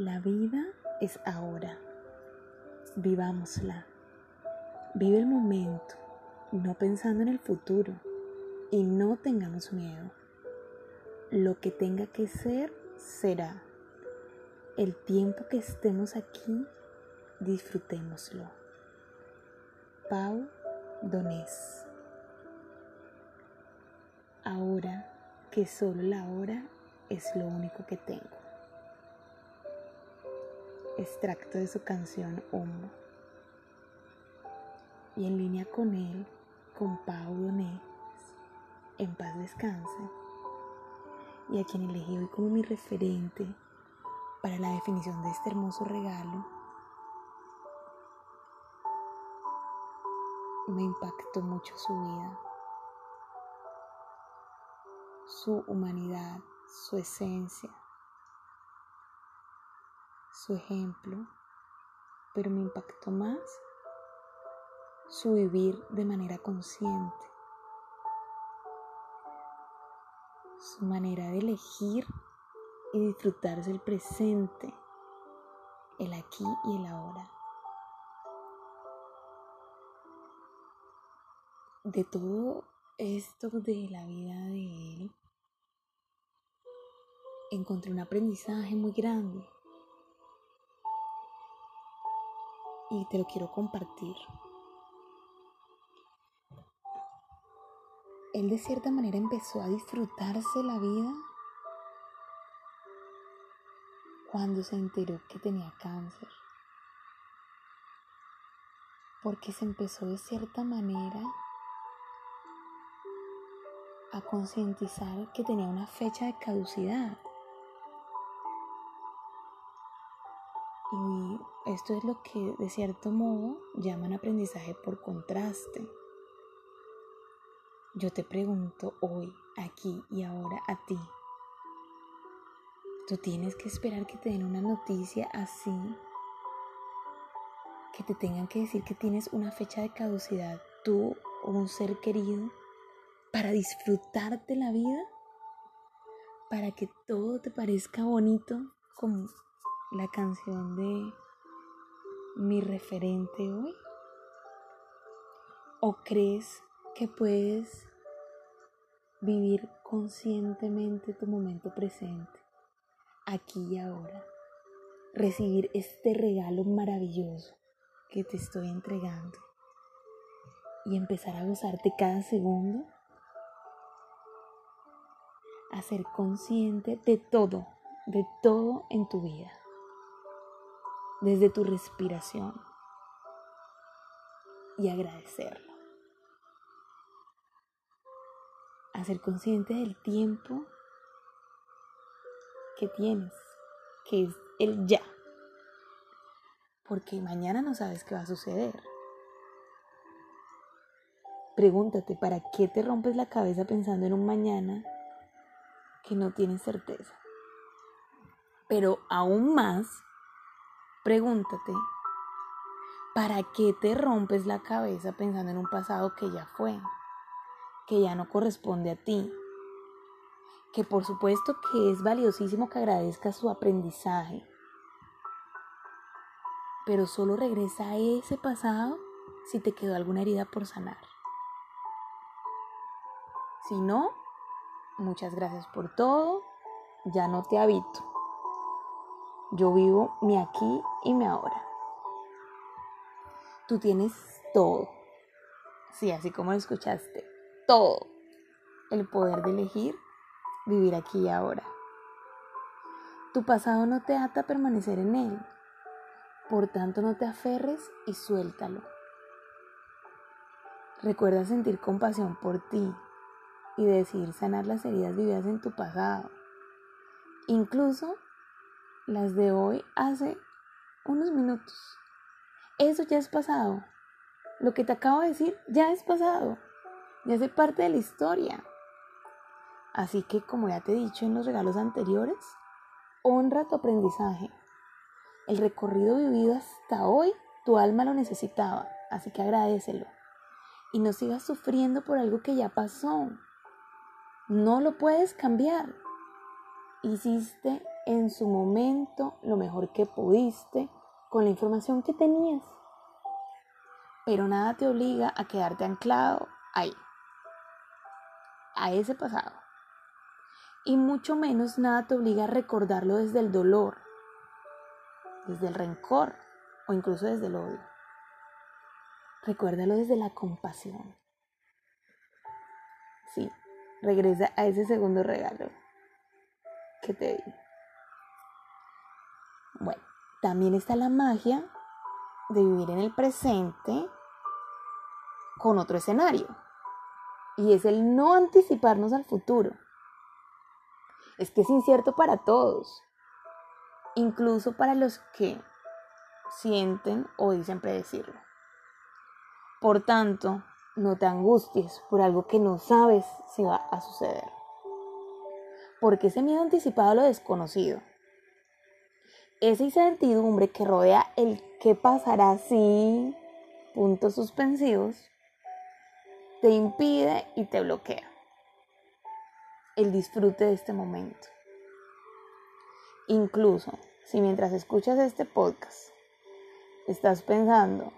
La vida es ahora. Vivámosla. Vive el momento, no pensando en el futuro. Y no tengamos miedo. Lo que tenga que ser, será. El tiempo que estemos aquí, disfrutémoslo. Pau Donés. Ahora que solo la hora es lo único que tengo extracto de su canción Humo. Y en línea con él, con Pau Donés, en paz descanse, y a quien elegí hoy como mi referente para la definición de este hermoso regalo, me impactó mucho su vida, su humanidad, su esencia, su ejemplo, pero me impactó más su vivir de manera consciente, su manera de elegir y disfrutarse el presente, el aquí y el ahora. De todo esto de la vida de él, encontré un aprendizaje muy grande y te lo quiero compartir. Él de cierta manera empezó a disfrutarse la vida cuando se enteró que tenía cáncer. Porque se empezó de cierta manera a concientizar que tenía una fecha de caducidad. Y esto es lo que de cierto modo llaman aprendizaje por contraste. Yo te pregunto hoy, aquí y ahora a ti. Tú tienes que esperar que te den una noticia así, que te tengan que decir que tienes una fecha de caducidad, tú o un ser querido, para disfrutarte la vida, para que todo te parezca bonito como la canción de mi referente hoy? ¿O crees que puedes vivir conscientemente tu momento presente, aquí y ahora? Recibir este regalo maravilloso que te estoy entregando y empezar a gozarte cada segundo, a ser consciente de todo, de todo en tu vida desde tu respiración y agradecerlo. A ser consciente del tiempo que tienes, que es el ya. Porque mañana no sabes qué va a suceder. Pregúntate, ¿para qué te rompes la cabeza pensando en un mañana que no tienes certeza? Pero aún más, Pregúntate, ¿para qué te rompes la cabeza pensando en un pasado que ya fue, que ya no corresponde a ti? Que por supuesto que es valiosísimo que agradezcas su aprendizaje, pero solo regresa a ese pasado si te quedó alguna herida por sanar. Si no, muchas gracias por todo, ya no te habito. Yo vivo mi aquí y mi ahora. Tú tienes todo. Sí, así como lo escuchaste. Todo. El poder de elegir vivir aquí y ahora. Tu pasado no te ata a permanecer en él. Por tanto, no te aferres y suéltalo. Recuerda sentir compasión por ti y decidir sanar las heridas vividas en tu pasado. Incluso las de hoy hace unos minutos. Eso ya es pasado. Lo que te acabo de decir ya es pasado. Ya hace parte de la historia. Así que, como ya te he dicho en los regalos anteriores, honra tu aprendizaje. El recorrido vivido hasta hoy, tu alma lo necesitaba. Así que agradecelo. Y no sigas sufriendo por algo que ya pasó. No lo puedes cambiar. Hiciste en su momento lo mejor que pudiste con la información que tenías. Pero nada te obliga a quedarte anclado ahí, a ese pasado. Y mucho menos nada te obliga a recordarlo desde el dolor, desde el rencor o incluso desde el odio. Recuérdalo desde la compasión. Sí, regresa a ese segundo regalo que te di. Bueno, también está la magia de vivir en el presente con otro escenario. Y es el no anticiparnos al futuro. Es que es incierto para todos, incluso para los que sienten o dicen predecirlo. Por tanto, no te angusties por algo que no sabes si va a suceder. Porque ese miedo anticipado a lo desconocido, esa incertidumbre que rodea el qué pasará si, puntos suspensivos, te impide y te bloquea el disfrute de este momento. Incluso si mientras escuchas este podcast estás pensando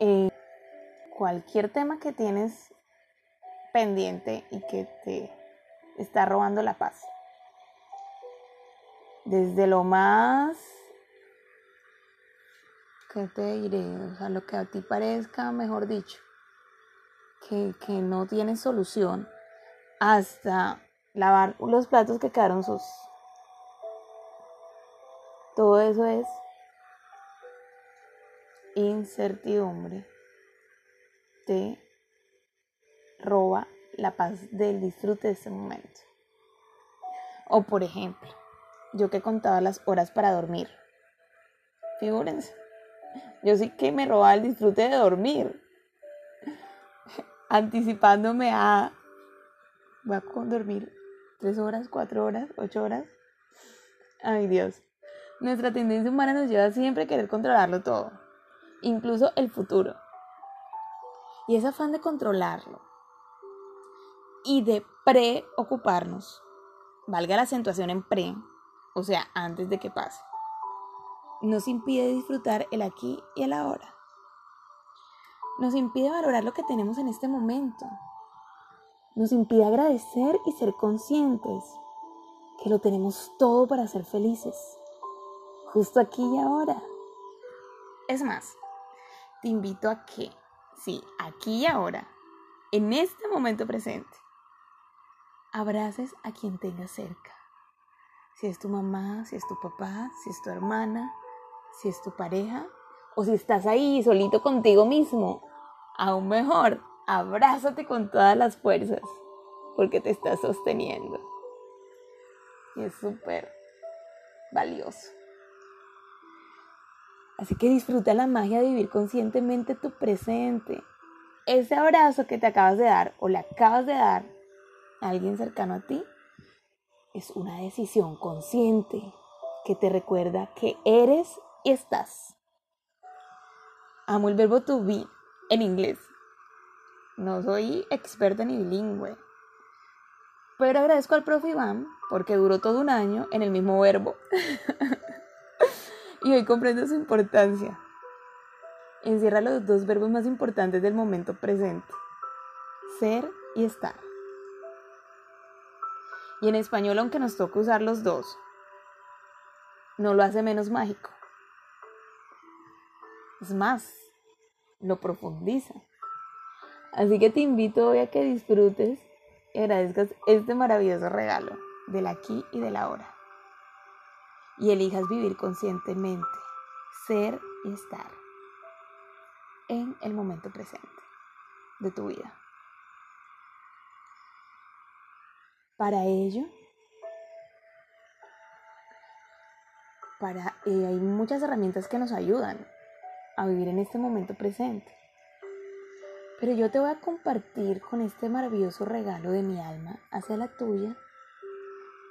en cualquier tema que tienes pendiente y que te está robando la paz. Desde lo más, ¿qué te diré? O sea, lo que a ti parezca, mejor dicho, que, que no tiene solución, hasta lavar los platos que quedaron sus. Todo eso es incertidumbre. Te roba la paz del disfrute de ese momento. O por ejemplo, yo que contaba las horas para dormir. Figúrense, yo sí que me robaba el disfrute de dormir, anticipándome a, voy a dormir tres horas, cuatro horas, ocho horas. Ay Dios, nuestra tendencia humana nos lleva siempre a querer controlarlo todo, incluso el futuro. Y ese afán de controlarlo y de preocuparnos, valga la acentuación en pre, o sea, antes de que pase, nos impide disfrutar el aquí y el ahora. Nos impide valorar lo que tenemos en este momento. Nos impide agradecer y ser conscientes que lo tenemos todo para ser felices, justo aquí y ahora. Es más, te invito a que, sí, aquí y ahora, en este momento presente, abraces a quien tengas cerca. Si es tu mamá, si es tu papá, si es tu hermana, si es tu pareja o si estás ahí solito contigo mismo. Aún mejor, abrázate con todas las fuerzas porque te estás sosteniendo. Y es súper valioso. Así que disfruta la magia de vivir conscientemente tu presente. Ese abrazo que te acabas de dar o le acabas de dar alguien cercano a ti, es una decisión consciente que te recuerda que eres y estás. Amo el verbo to be en inglés. No soy experta ni bilingüe. Pero agradezco al profe Iván porque duró todo un año en el mismo verbo. y hoy comprendo su importancia. Encierra los dos verbos más importantes del momento presente. Ser y estar. Y en español, aunque nos toque usar los dos, no lo hace menos mágico. Es más, lo profundiza. Así que te invito hoy a que disfrutes y agradezcas este maravilloso regalo del aquí y del ahora. Y elijas vivir conscientemente, ser y estar en el momento presente de tu vida. Para ello, para, eh, hay muchas herramientas que nos ayudan a vivir en este momento presente. Pero yo te voy a compartir con este maravilloso regalo de mi alma hacia la tuya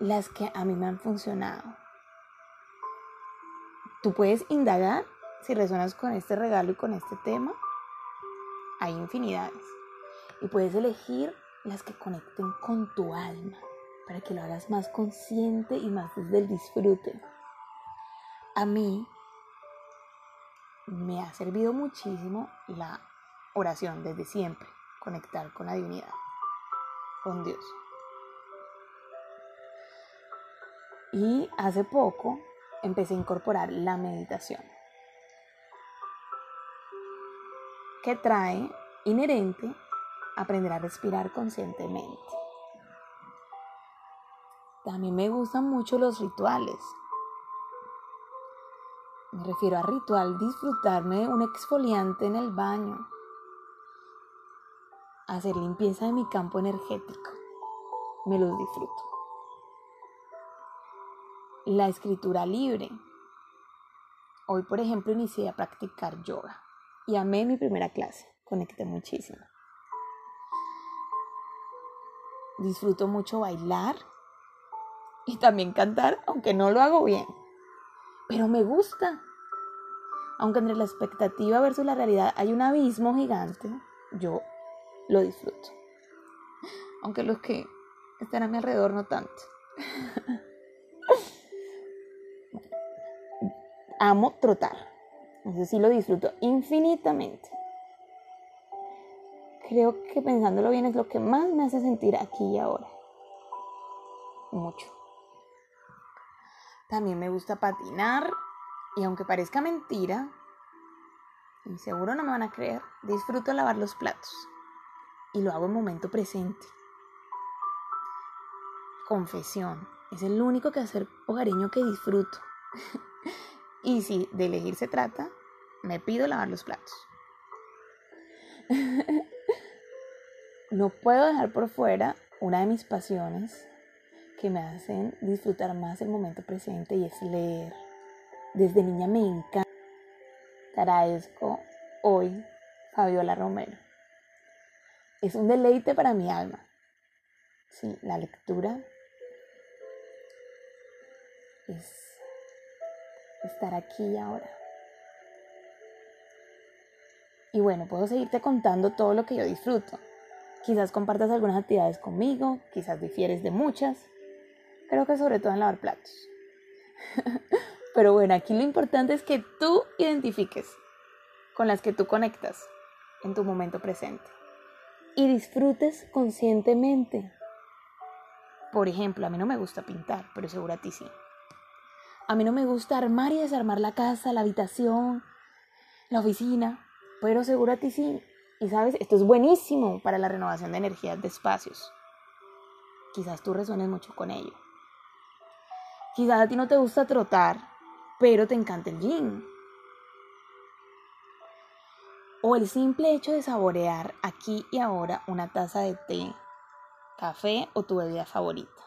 las que a mí me han funcionado. Tú puedes indagar si resonas con este regalo y con este tema. Hay infinidades. Y puedes elegir las que conecten con tu alma, para que lo hagas más consciente y más desde el disfrute. A mí me ha servido muchísimo la oración desde siempre, conectar con la divinidad, con Dios. Y hace poco empecé a incorporar la meditación, que trae inherente aprender a respirar conscientemente. También me gustan mucho los rituales. Me refiero a ritual disfrutarme un exfoliante en el baño, hacer limpieza de mi campo energético. Me los disfruto. La escritura libre. Hoy, por ejemplo, inicié a practicar yoga y amé mi primera clase. Conecté muchísimo. Disfruto mucho bailar y también cantar, aunque no lo hago bien. Pero me gusta. Aunque entre la expectativa versus la realidad hay un abismo gigante, yo lo disfruto. Aunque los que están a mi alrededor no tanto. Amo trotar. Eso sí lo disfruto infinitamente. Creo que pensándolo bien es lo que más me hace sentir aquí y ahora. Mucho. También me gusta patinar y aunque parezca mentira, seguro no me van a creer, disfruto lavar los platos y lo hago en momento presente. Confesión, es el único quehacer hogareño que disfruto. y si de elegir se trata, me pido lavar los platos. no puedo dejar por fuera una de mis pasiones que me hacen disfrutar más el momento presente y es leer. Desde niña me encanta. Agradezco hoy Fabiola Romero. Es un deleite para mi alma. Sí, la lectura es estar aquí y ahora. Y bueno, puedo seguirte contando todo lo que yo disfruto. Quizás compartas algunas actividades conmigo, quizás difieres de muchas. Creo que sobre todo en lavar platos. Pero bueno, aquí lo importante es que tú identifiques con las que tú conectas en tu momento presente y disfrutes conscientemente. Por ejemplo, a mí no me gusta pintar, pero seguro a ti sí. A mí no me gusta armar y desarmar la casa, la habitación, la oficina, pero seguro a ti sí. Y sabes, esto es buenísimo para la renovación de energías de espacios. Quizás tú resuenes mucho con ello. Quizás a ti no te gusta trotar, pero te encanta el gym o el simple hecho de saborear aquí y ahora una taza de té, café o tu bebida favorita,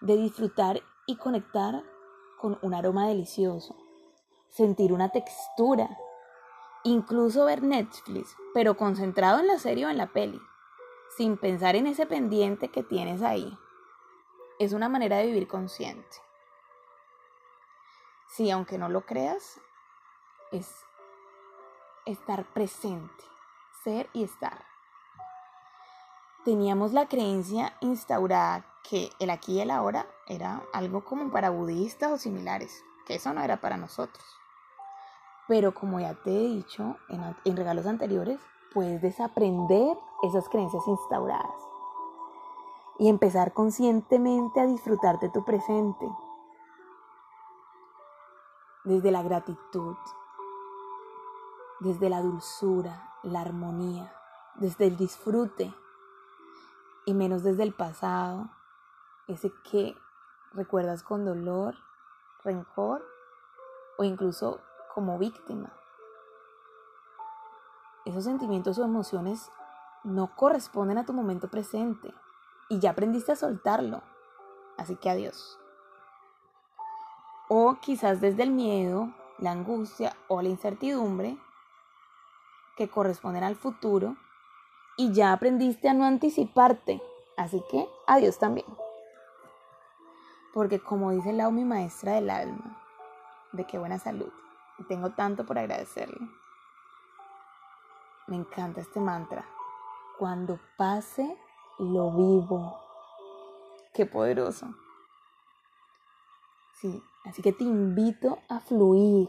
de disfrutar y conectar con un aroma delicioso, sentir una textura, incluso ver Netflix, pero concentrado en la serie o en la peli, sin pensar en ese pendiente que tienes ahí. Es una manera de vivir consciente. Sí, aunque no lo creas, es estar presente, ser y estar. Teníamos la creencia instaurada que el aquí y el ahora era algo como para budistas o similares, que eso no era para nosotros. Pero como ya te he dicho en, regalos anteriores, puedes desaprender esas creencias instauradas y empezar conscientemente a disfrutar de tu presente desde la gratitud, desde la dulzura, la armonía, desde el disfrute y menos desde el pasado, ese que recuerdas con dolor, rencor o incluso como víctima. Esos sentimientos o emociones no corresponden a tu momento presente y ya aprendiste a soltarlo. Así que adiós. O quizás desde el miedo, la angustia o la incertidumbre que corresponden al futuro y ya aprendiste a no anticiparte. Así que adiós también. Porque como dice Lau, mi maestra del alma, de qué buena salud. Tengo tanto por agradecerle. Me encanta este mantra. Cuando pase, lo vivo. qué poderoso. Sí, así que te invito a fluir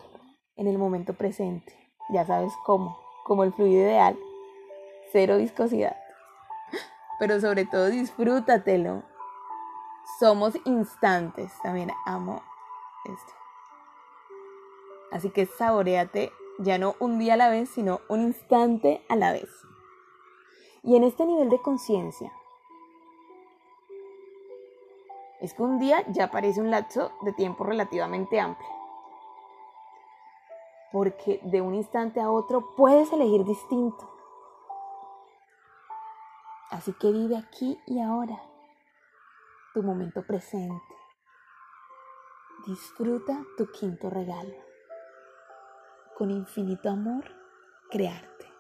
en el momento presente. Ya sabes cómo, como el fluido ideal, cero viscosidad. Pero sobre todo disfrútatelo. Somos instantes. También amo esto. Así que saboreate ya no un día a la vez, sino un instante a la vez. Y en este nivel de conciencia, es que un día ya parece un lapso de tiempo relativamente amplio. Porque de un instante a otro puedes elegir distinto. Así que vive aquí y ahora tu momento presente. Disfruta tu quinto regalo. Con infinito amor, crearte.